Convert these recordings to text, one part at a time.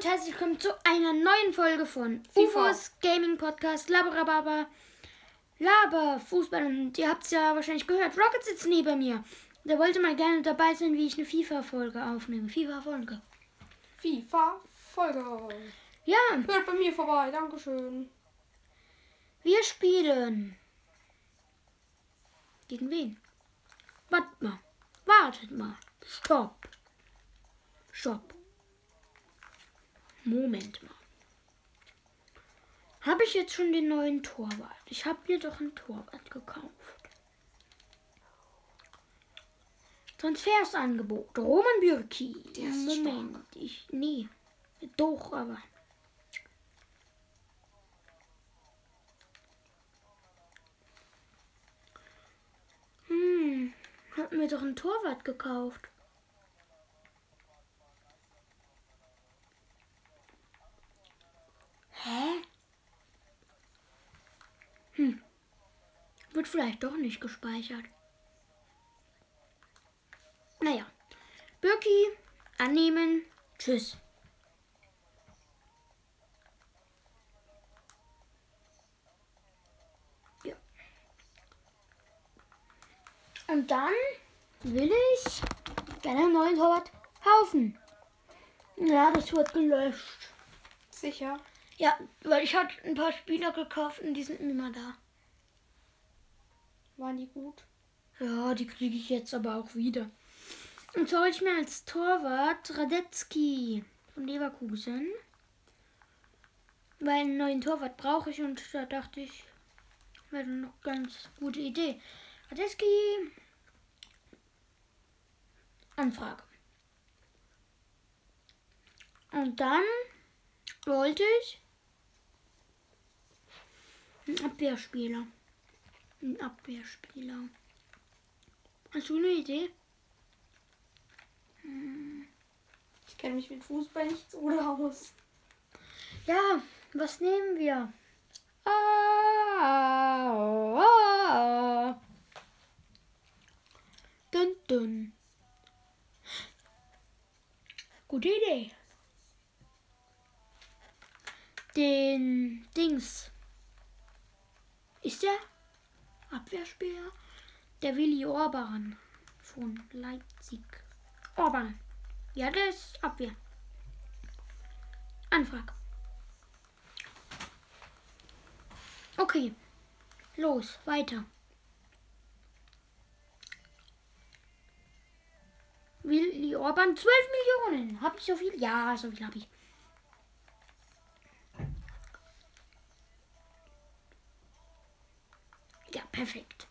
und herzlich willkommen zu einer neuen Folge von FIFA. UFOs Gaming Podcast Laberababa Laber Fußball und ihr habt es ja wahrscheinlich gehört. Rocket sitzt neben mir. Der wollte mal gerne dabei sein, wie ich eine FIFA-Folge aufnehme. FIFA-Folge. FIFA-Folge. Ja, Hört bei mir vorbei, Dankeschön. wir spielen. Gegen wen? Wartet mal. Wartet mal. Stopp. Stopp. Moment mal. Habe ich jetzt schon den neuen Torwart? Ich habe mir doch einen Torwart gekauft. Transfersangebot. Roman Bürki. Der ist Moment. Ich. Nee. Doch, aber. Hm. Hab mir doch einen Torwart gekauft. Hä? Hm. Wird vielleicht doch nicht gespeichert. Naja. Birki, annehmen. Tschüss. Ja. Und dann will ich gerne einen neuen Torwart kaufen. Ja, das wird gelöscht. Sicher. Ja, weil ich hatte ein paar Spieler gekauft und die sind immer da. Waren die gut? Ja, die kriege ich jetzt aber auch wieder. Und zwar wollte ich mir als Torwart Radetzky von Leverkusen. Weil einen neuen Torwart brauche ich und da dachte ich, wäre noch ganz gute Idee. Radetzky. Anfrage. Und dann wollte ich einen Abwehrspieler. Ein Abwehrspieler. Hast du eine Idee? Ich kenne mich mit Fußball nicht so aus. Ja, was nehmen wir? Ah, ah. Dun, dun. Gute Idee. Den Dings. Ist der Abwehrspieler? Der Willi Orban von Leipzig. Orban. Ja, der ist Abwehr. Anfrage. Okay. Los, weiter. Willi Orban, 12 Millionen. Habe ich so viel? Ja, so viel habe ich. Perfekt.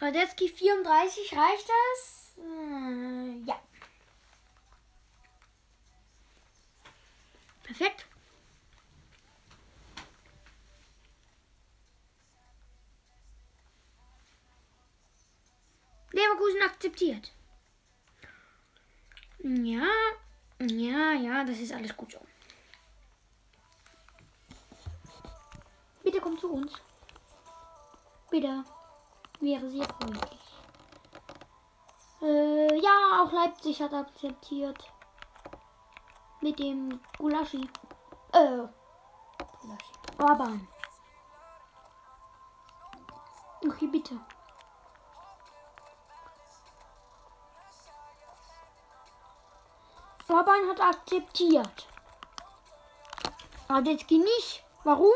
Radetzky 34, reicht das? Äh, ja. Perfekt. Leverkusen akzeptiert. Ja, ja, ja, das ist alles gut so. Bitte komm zu uns. Bitte. Wäre sehr freundlich. Äh, ja, auch Leipzig hat akzeptiert. Mit dem Gulaschi. Äh, Gulaschi. Orban. Okay, bitte. Orban hat akzeptiert. Radetzky nicht. Warum?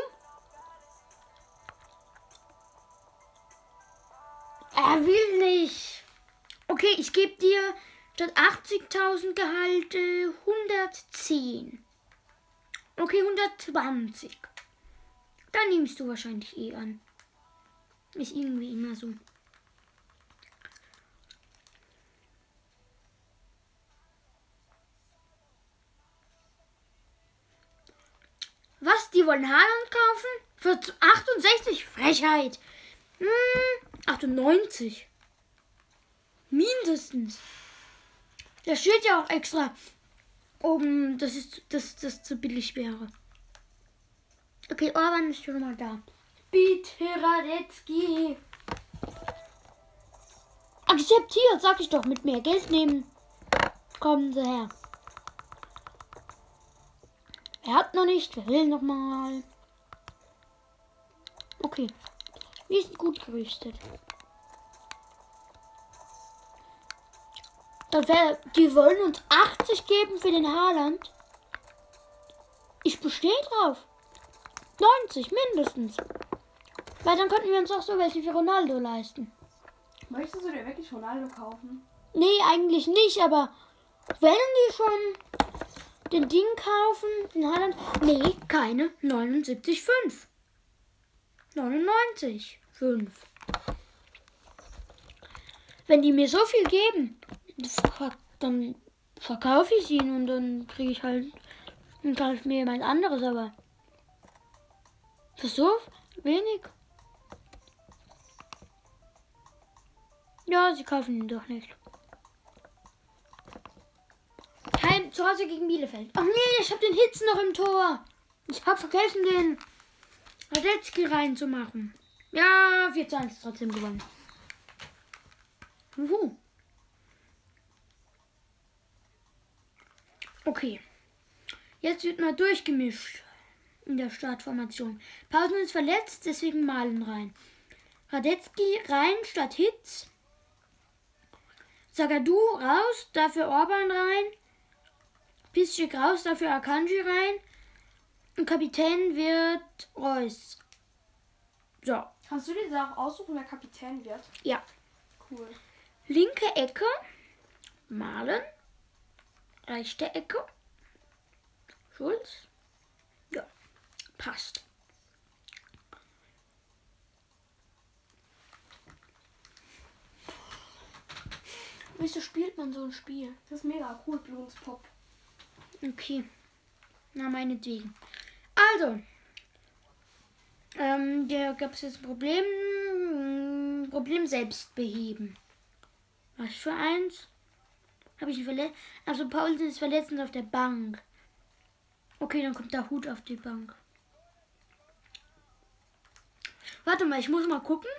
Er will nicht. Okay, ich gebe dir statt 80.000 Gehalt äh, 110. Okay, 120. Dann nimmst du wahrscheinlich eh an. Ist irgendwie immer so. Was? Die wollen Haaland kaufen? Für 68? Frechheit. Hm, 98. Mindestens. Da steht ja auch extra oben, dass es dass das zu billig wäre. Okay, Orban ist schon mal da. Bitte, Radetzky. Akzeptiert, sag ich doch, mit mehr Geld nehmen. Kommen Sie her. Er hat noch nicht, wer will noch mal. Okay. Wir sind gut gerüstet. Das wär, die wollen uns 80 geben für den Haaland. Ich bestehe drauf. 90 mindestens. Weil dann könnten wir uns auch so welche für Ronaldo leisten. Möchtest du dir wirklich Ronaldo kaufen? Nee, eigentlich nicht, aber wenn die schon den Ding kaufen, den Haaland. Nee, keine 79,5. 99,5. Wenn die mir so viel geben, dann verkaufe ich ihn und dann kriege ich halt, dann kaufe mir jemand anderes, aber für so wenig. Ja, sie kaufen ihn doch nicht. Heim zu Hause gegen Bielefeld. Ach nee, ich habe den Hitz noch im Tor. Ich habe vergessen, den Radetzky reinzumachen. Ja, 4 zu 1 trotzdem gewonnen. Wuhu. Okay. Jetzt wird mal durchgemischt in der Startformation. Pausen ist verletzt, deswegen Malen rein. Radetzky rein statt Hitz. Sagadu raus, dafür Orban rein. Piszczek raus, dafür Akanji rein. Kapitän wird Reus. So. Kannst du dir da auch aussuchen, wer Kapitän wird? Ja. Cool. Linke Ecke. Malen. Rechte Ecke. Schulz. Ja. Passt. Wieso spielt man so ein Spiel? Das ist mega cool, Blumenspop. Okay. Na, meinetwegen. Also. Ähm, da gab es jetzt ein Problem. Problem selbst beheben. Was für eins? Habe ich ihn verletzt? Also Paulsen ist verletzt und auf der Bank. Okay, dann kommt der Hut auf die Bank. Warte mal, ich muss mal gucken,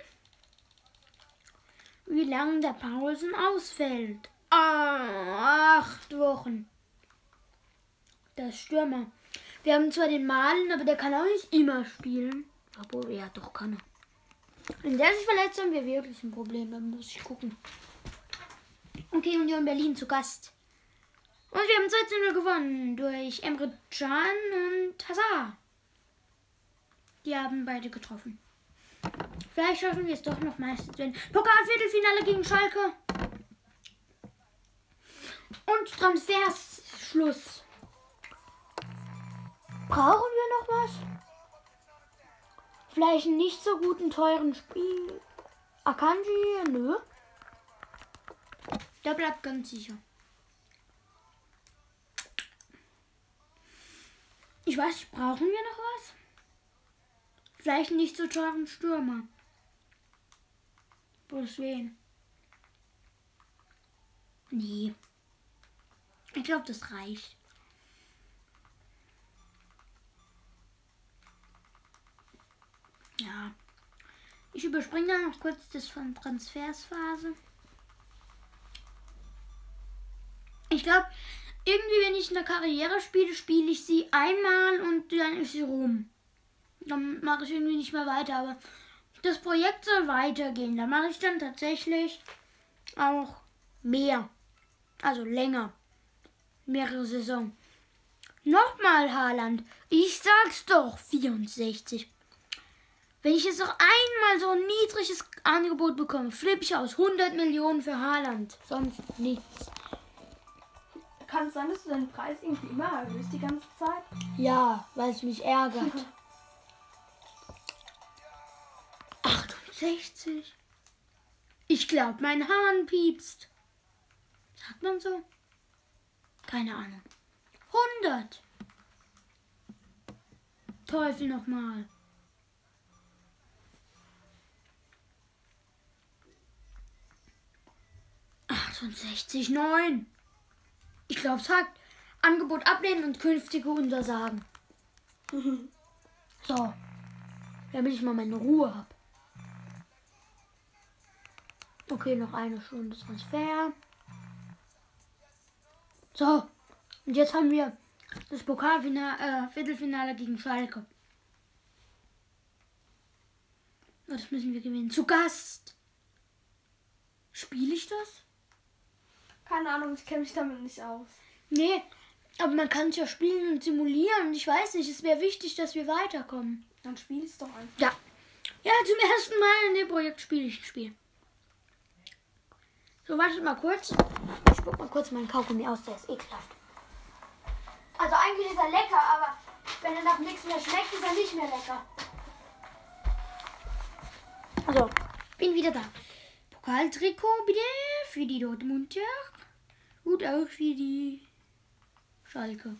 wie lange der Paulsen ausfällt. Ah, acht Wochen. Der Stürmer. Wir haben zwar den Malen, aber der kann auch nicht immer spielen. Obwohl, ja, doch kann er. Wenn der sich verletzt, haben wir wirklich ein Problem. Dann muss ich gucken. Okay, Union Berlin zu Gast. Und wir haben 2 0 gewonnen durch Emre Can und Hazard. Die haben beide getroffen. Vielleicht schaffen wir es doch noch meistens, wenn Pokalviertelfinale gegen Schalke. Und Transfers Schluss. Brauchen wir noch was? Vielleicht einen nicht so guten, teuren Spiel. Akanji? Nö. Der bleibt ganz sicher. Ich weiß nicht, brauchen wir noch was? Vielleicht einen nicht so teuren Stürmer. Bloß wen? Nee. Ich glaube, das reicht. Ja. Ich überspringe dann noch kurz das von Transfersphase. Ich glaube, irgendwie, wenn ich eine Karriere spiele, spiele ich sie einmal und dann ist sie rum. Dann mache ich irgendwie nicht mehr weiter. Aber das Projekt soll weitergehen. Da mache ich dann tatsächlich auch mehr. Also länger. Mehrere Saison. Nochmal Haaland. Ich sag's doch. 64. Wenn ich jetzt noch einmal so ein niedriges Angebot bekomme, flippe ich aus 100 Millionen für Haaland. Sonst nichts. Kann es sein, dass du deinen Preis irgendwie immer erhöhst die ganze Zeit? Ja, weil es mich ärgert. 68. Ich glaube, mein Hahn piepst. Sagt man so? Keine Ahnung. 100. Teufel nochmal. Achtundsechzig, neun. Ich glaube, sagt Angebot ablehnen und künftige untersagen. so. Damit ich mal meine Ruhe habe. Okay, noch eine Stunde Transfer. So, und jetzt haben wir das Pokalfinale, äh, Viertelfinale gegen Schalke. Das müssen wir gewinnen. Zu Gast. Spiele ich das? Keine Ahnung, ich kenne mich damit nicht aus. Nee, aber man kann es ja spielen und simulieren. Ich weiß nicht, es wäre wichtig, dass wir weiterkommen. Dann spiel es doch einfach. Ja. Ja, zum ersten Mal in dem Projekt spiele ich ein Spiel. So, wartet mal kurz. Ich spuck mal kurz meinen Kaugummi aus, der ist ekelhaft. Also eigentlich ist er lecker, aber wenn er nach nichts mehr schmeckt, ist er nicht mehr lecker. Also, bin wieder da. Pokaltrikot bitte für die Dortmunder und auch für die Schalke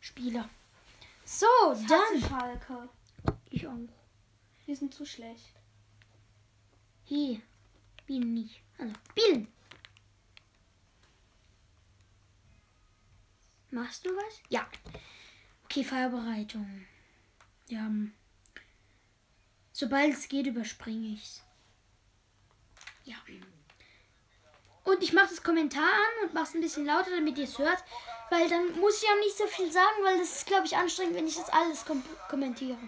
Spieler. So, Ich dann Schalke. ich auch. Die sind zu schlecht. Hier, bin nicht. Also, bin. Machst du was? Ja. Okay, Vorbereitung. Ja. Sobald es geht, überspringe ich's. Ja. Und ich mache das Kommentar an und mache es ein bisschen lauter, damit ihr es hört. Weil dann muss ich auch nicht so viel sagen, weil das ist, glaube ich, anstrengend, wenn ich das alles kom kommentiere.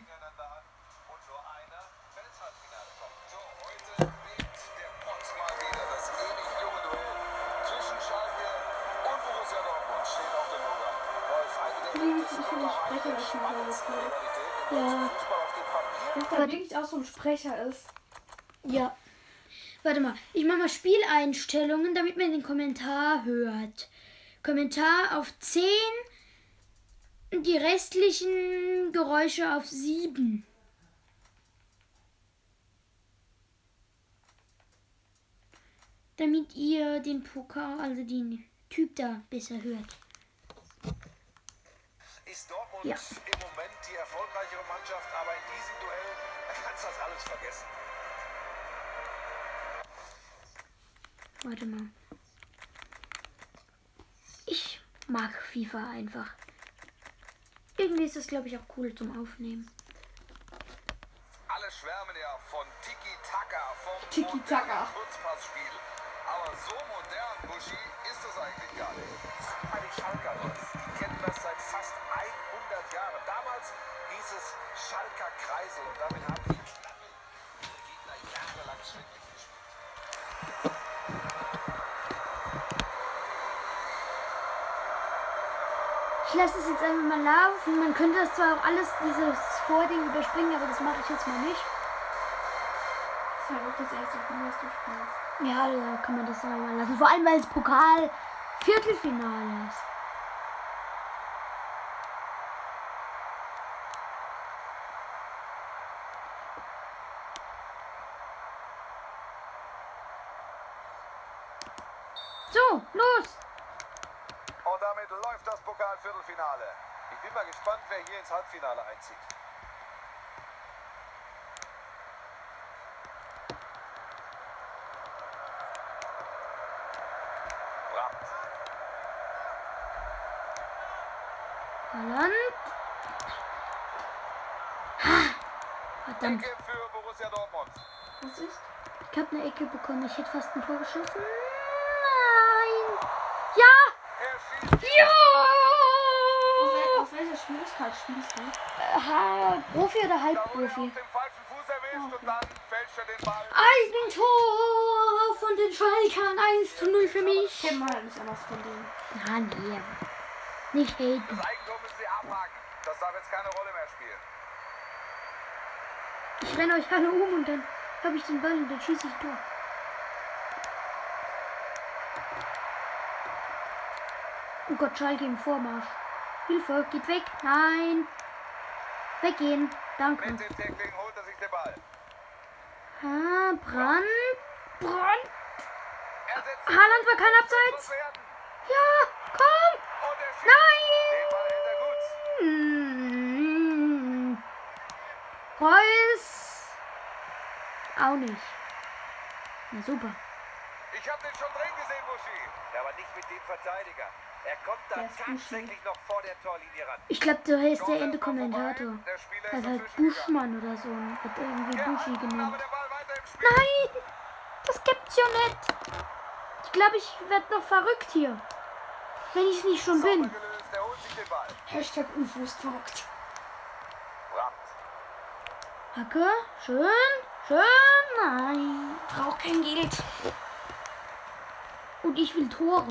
Ja. da wirklich auch so ein Sprecher ist. Ja. Warte mal, ich mache mal Spieleinstellungen, damit man den Kommentar hört. Kommentar auf 10, die restlichen Geräusche auf 7. Damit ihr den Pokal, also den Typ da besser hört. Ist Dortmund Ja. im Moment die erfolgreichere Mannschaft, aber in diesem Duell kannst du das alles vergessen. Warte mal. Ich mag FIFA einfach. Irgendwie ist das, glaube ich, auch cool zum Aufnehmen. Alle schwärmen ja von Tiki-Taka, vom Tiki-Taka. modernen Kurzpassspiel. Aber so modern, Buschi, ist es eigentlich gar nicht. Mal die Schalker. Die kennen das seit fast 100 Jahren. Damals hieß es Schalker Kreisel und damit haben die Ich lasse es jetzt einfach mal laufen. Man könnte das zwar auch alles, dieses Vording überspringen, aber das mache ich jetzt mal nicht. Das ist halt auch das erste Spiel, was du spielst. Ja, da kann man das dann mal lassen. Vor allem, weil es Pokal Viertelfinale ist. So, los! Und damit läuft das Pokalviertelfinale. Ich bin mal gespannt, wer hier ins Halbfinale einzieht. Brandt. Holland. Verdammt, Ecke für Borussia Dortmund. Was ist? ich habe eine Ecke bekommen. Ich hätte fast ein Tor geschossen. Nein! Ja! Ja! Und dann fälscht er den Ball. Eigentor von den Schalkern. 1 zu 0 für mich. Kennt man halt nicht anders von denen. Ah, nee. Nicht haten. Das Eigentor müssen sie abhaken. Das darf jetzt keine Rolle mehr spielen. Ich renne euch alle um und dann habe ich den Ball und dann schieße ich Tor. Oh Gott, Schalke im Vormarsch. Hilfe, geht weg. Nein. Weggehen. Danke. Mit dem Tackling holt er sich den Ball. Ah, Brand. Brand. Er Haaland war kein Abseits. Ja, komm. Nein. Hm. Reus. Auch nicht. Na super. Ich habe den schon drin gesehen, Buschi. Aber nicht mit dem Verteidiger. Er kommt da tatsächlich noch vor der Torlinie ran. Ich glaube, der ist der Torwart Ende war vorbei. Kommentator. Der Spieler Das ist halt. Buschmann oder so. Wird irgendwie Ja, Buschi genannt. Nein! Das gibt's ja nicht. Ich glaube, ich werde noch verrückt hier. Wenn ich es nicht schon bin. er. Hashtag UFO ist verrückt. Hacke. Schön. Schön. Nein. Braucht kein Geld. Und ich will Tore.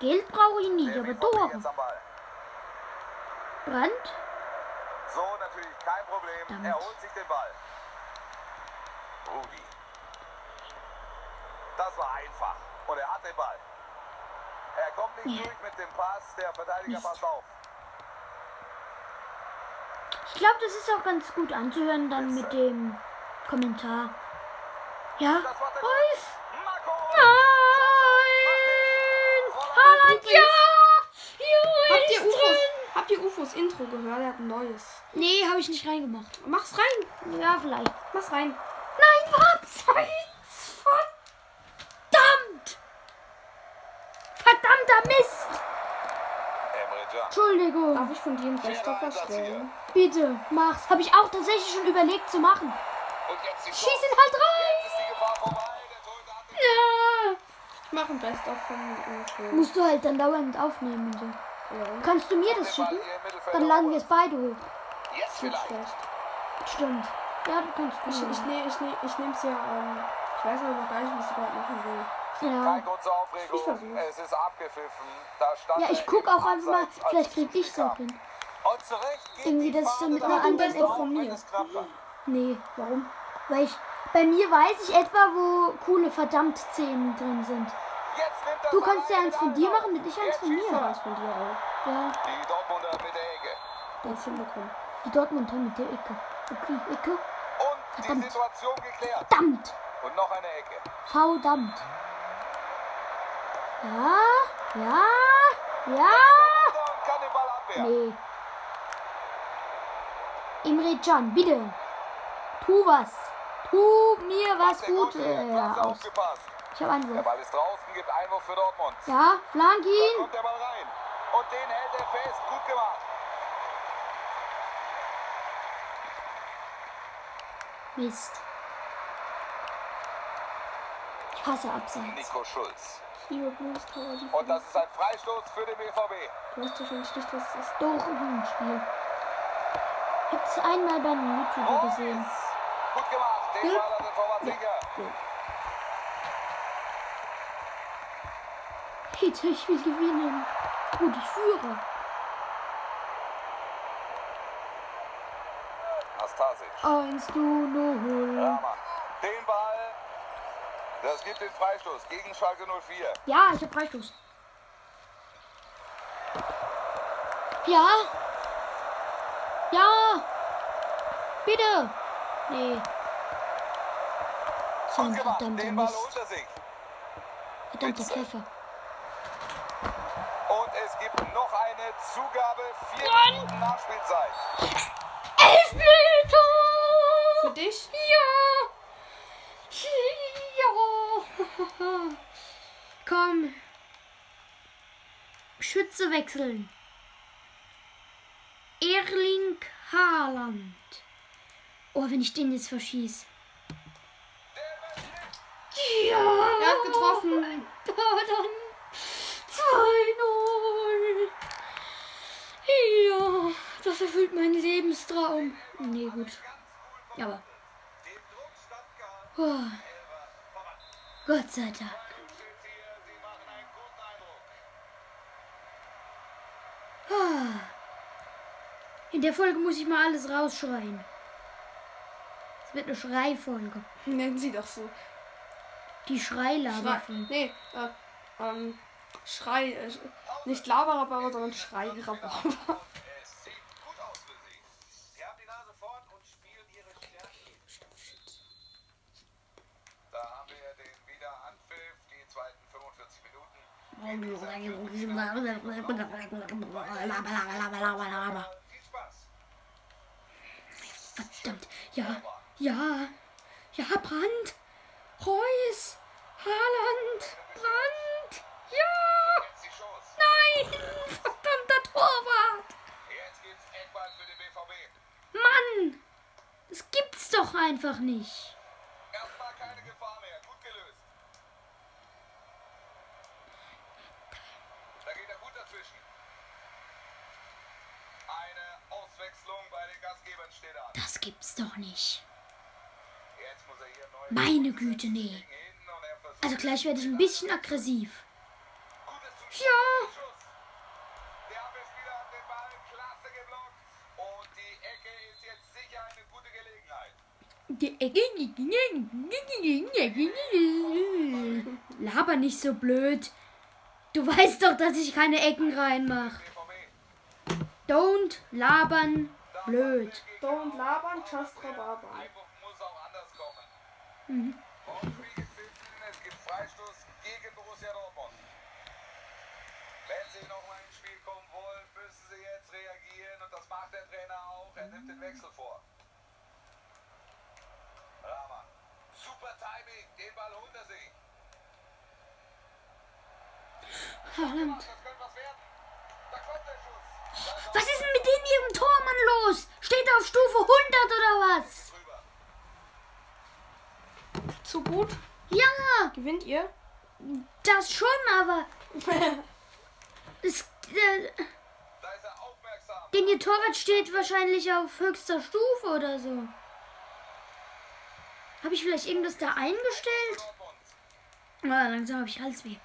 Geld brauche ich nicht, aber BVB Tore. jetzt am Ball. Brand. So, natürlich kein Problem. Verdammt. Er holt sich den Ball. Rudi. Das war einfach. Und er hat den Ball. Er kommt nicht Ja. durch mit dem Pass. Der Verteidiger Mist. passt auf. Ich glaube, das ist auch ganz gut anzuhören dann mit dem Kommentar. Ja. Das war der Reus. Marco! Haaland, ja! Ja, Habt ihr UFOs, drin. habt ihr UFOs Intro gehört? Er hat ein neues. Nee, habe ich nicht reingemacht. Mach's rein. Ja, vielleicht. Mach's rein. Nein, was? Verdammt! Verdammter Mist! Entschuldigung. Darf ich von dir einen Best-of Einsatz erstellen? Bitte, mach's. Habe ich auch tatsächlich schon überlegt zu machen. Und jetzt die Schieß ihn halt rein! Jetzt ist die Gefahr vorbei. Der Torhüter hat den Ja. Ich mache ein Best-of von. Musst du halt dann dauernd aufnehmen und so. Ja, Kannst du mir das schicken? Dann laden wir es beide hoch. Jetzt vielleicht. schlecht. Stimmt. Ja, du kannst Ich, du. ich, ne, ich, ne, ich nehm's ja, ähm, ich weiß aber noch gar nicht, wie ich es überhaupt machen will. Ja. Ich Aufregung. versuch's. Es ist abgepfiffen. Da stand Ja, ich guck auch einfach mal, vielleicht es krieg ich so hin. Irgendwie, dass ich dann mit einer anderen App von mir. es. Nee, warum? Weil ich. Bei mir weiß ich etwa, wo coole Verdammt-Szenen drin sind. Du kannst ja eins von dir machen und ich eins von mir. Eins von dir auch. Ja, Die Dortmunder mit der Ecke. Hinbekommen. die Dortmunder mit der Ecke. Okay, Ecke. Und die. Situation geklärt. Verdammt! Und noch eine Ecke. Verdammt! Ja, ja, ja! Nee. Imre Can, bitte. Tu was. Tu mir was Gutes. Ja, aus. aufgepasst. Ich habe Der Einwurf. Ball ist draußen, gibt Einwurf für Dortmund. Ja, flank ihn. kommt der Ball rein. Und den hält er fest. Gut gemacht. Mist. Ich hasse Abseits. Nico Schulz. Liebe. Die Und das ist ein Freistoß für den BVB. Du weißt ja schon was das ist. Doch, ein Spiel. Ich hab's einmal bei einem YouTuber gesehen. Gut gemacht. Den Ja. Ball hat der Torwart sicher. Bitte, ich will gewinnen. Gut, ich führe. Nastasic. 1 zu 0. Rahman. Den Ball. Das gibt den Freistoß gegen Schalke 04. Ja, ich hab Freistoß. Ja. Ja. Bitte. Nee. So ein verdammter Mist. er. Verdammter Witze. Und es gibt noch eine Zugabe. Vier Minuten Nachspielzeit. Elfmeter! Für dich? Ja! Ja! Komm. Schütze wechseln. Erling Haaland. Oh, wenn ich den jetzt verschieß. Ja! Er hat getroffen. Da dann 2-0. Ja, das erfüllt meinen Lebenstraum. Nee, gut. Ja, aber. Oh. Gott sei Dank. Ah. In der Folge muss ich mal alles rausschreien. Es wird eine Schreifolge. Nennen sie doch so. Die Schrei. Schreilaberfolge. Nee, äh, ähm, Schrei. Äh, nicht Laberababer, sondern Schreirababer. Es sieht gut aus für Sie. Sie haben die Nase vorn und spielen Ihre Stärken. Da haben wir den Wiederanpfiff, die zweiten 45 Minuten. Viel Spaß. Verdammt. Ja, ja. Ja, Brand. Reus. Haaland. Brand. Ja. Nein. Verdammter Torwart. Mann. Das gibt's doch einfach nicht. Erstmal keine Gefahr mehr. Wechslung bei den Gastgebern steht an. Das gibt's doch nicht. Meine Güte, nee. Also gleich werde ich ein bisschen aggressiv. Ja. Laber nicht so blöd. Du weißt doch, dass ich keine Ecken reinmache. Don't labern blöd. Don't labern, just. Freiburg muss auch anders kommen. Mhm. Es gibt Freistoß gegen Borussia Dortmund. Wenn sie noch mal ins Spiel kommen wollen, müssen sie jetzt reagieren und das macht der Trainer auch. Er nimmt den Wechsel vor. Rahman. Super Timing, den Ball holt er sich. Haaland. Das könnte was werden. Da kommt der Schuss. Was ist denn mit dem ihrem Tormann los? Steht er auf Stufe 100 oder was? Zu gut. Ja, Gewinnt ihr? das schon, aber es, äh, denn ihr Torwart steht wahrscheinlich auf höchster Stufe oder so. Habe ich vielleicht irgendwas da eingestellt? Ah, langsam habe ich Halsweh.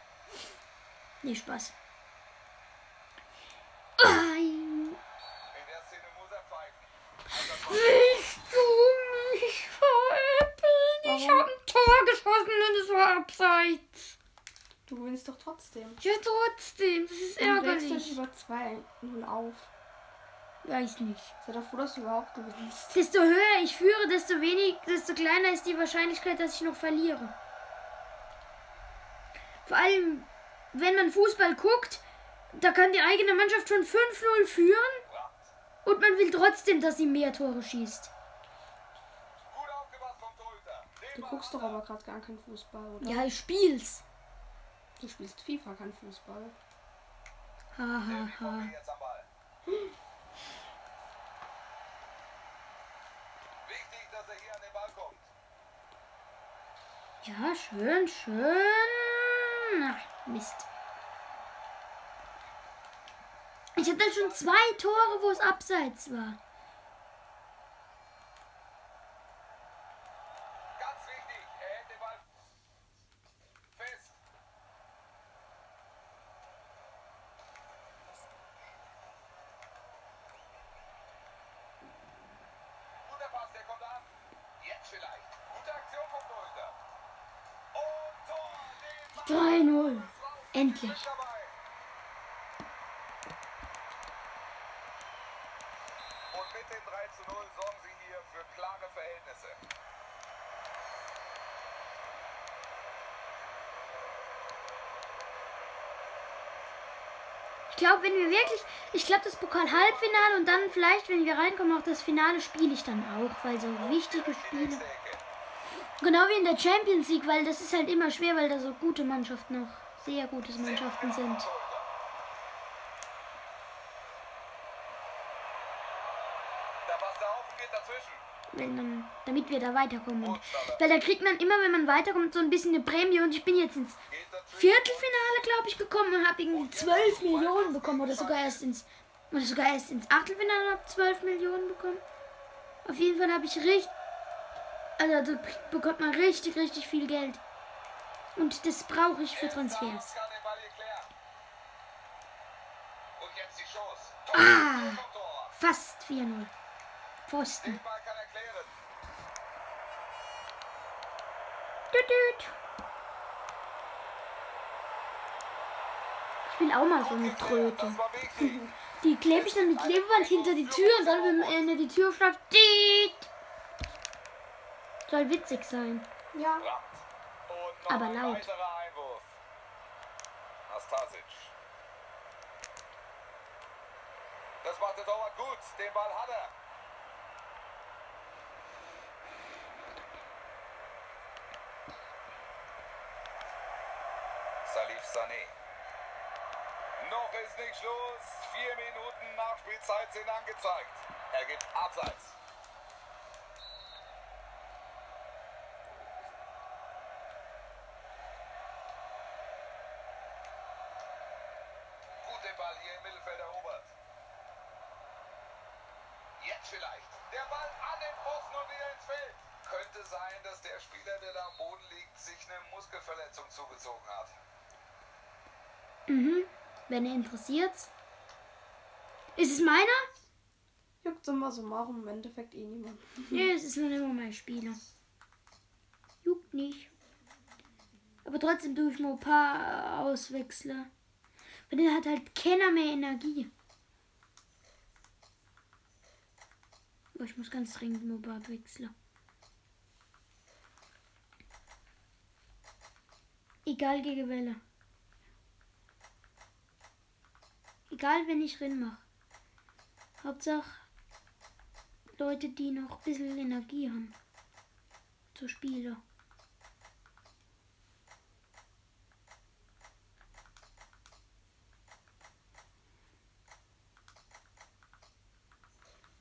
Nee, Spaß. Ai, In der Szene muss er pfeifen. willst du mich veräppeln? Ich habe ein Tor geschossen und es war abseits. Du gewinnst doch trotzdem. Ja, trotzdem. Das ist Du regst dich ärgerlich. über 2-0 auf. Weiß nicht. Sei doch froh, dass du überhaupt gewinnst. Desto höher ich führe, desto wenig, desto kleiner ist die Wahrscheinlichkeit, dass ich noch verliere. Vor allem, wenn man Fußball guckt, da kann die eigene Mannschaft schon 5-0 führen und man will trotzdem, dass sie mehr Tore schießt. Gut aufgepasst vom Torhüter. Den Du guckst doch aber gerade gar keinen Fußball, oder? Ja, ich spiel's. Du spielst FIFA, kein Fußball. Ha, ha, ha. BVB jetzt am Ball. Wichtig, dass er hier an den Ball kommt. Ja, schön, schön. Ach, Mist. Ich hatte schon zwei Tore, wo es abseits war. 3-0. Endlich. Ich glaube, wenn wir wirklich, ich glaube, das Pokal-Halbfinale und dann vielleicht, wenn wir reinkommen, auch das Finale spiele ich dann auch, weil so wichtige Spiele. Genau wie in der Champions League, weil das ist halt immer schwer, weil da so gute Mannschaften noch, sehr gute Mannschaften sind. Dann, damit wir da weiterkommen. Und, weil da kriegt man immer, wenn man weiterkommt, so ein bisschen eine Prämie. Und ich bin jetzt ins. Viertelfinale, glaube ich, gekommen und habe irgendwie 12 Millionen bekommen. Oder sogar erst ins, oder sogar erst ins Achtelfinale und habe 12 Millionen bekommen. Auf jeden Fall habe ich richtig, also da bekommt man richtig, richtig viel Geld. Und das brauche ich für Transfers. Ah. Fast 4-0. Pfosten. Er. Ich will auch mal so eine Tröte. Die klebe ich dann mit Klebeband hinter die Tür und dann, wenn Ende die Tür schreibt, Diet. Soll witzig sein. Ja. Brandt. Und noch Aber ein laut. weiterer Einwurf. Nastasic. Das macht der Torwart gut. Den Ball hat er. Salif Sané. Noch ist nicht Schluss. Vier Minuten Nachspielzeit sind angezeigt. Er gibt Abseits. Mhm. Wenn ihr interessiert. Ist es meiner? Juckt summa summarum im Endeffekt eh niemand. Nee, es ist nur immer mein Spieler. Juckt nicht. Aber trotzdem tue ich mal ein paar Auswechsler. Weil der hat halt keiner mehr Energie. Oh, ich muss ganz dringend paar wechseln. Egal gegen Welle. Egal, wenn ich drin mache. Hauptsache Leute, die noch ein bisschen Energie haben. Zu Spiele.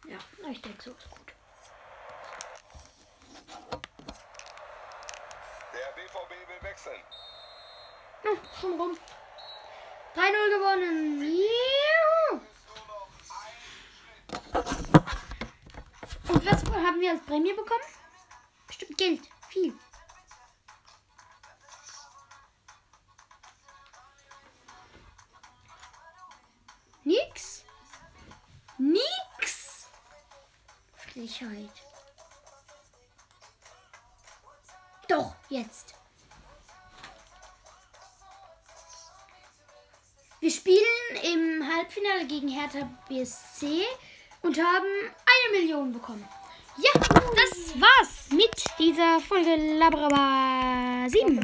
Ja, ich denke, so ist gut. Der BVB will wechseln. Oh, schon rum. 3-0 gewonnen. Juhu. Und was haben wir als Prämie bekommen? Bestimmt Geld. Viel. Nix. Nix. Frechheit. Doch, jetzt. Halbfinale gegen Hertha BSC und haben eine Million bekommen. Ja, das war's mit dieser Folge Labraba 7.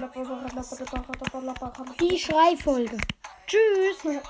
Die Schreifolge. Tschüss.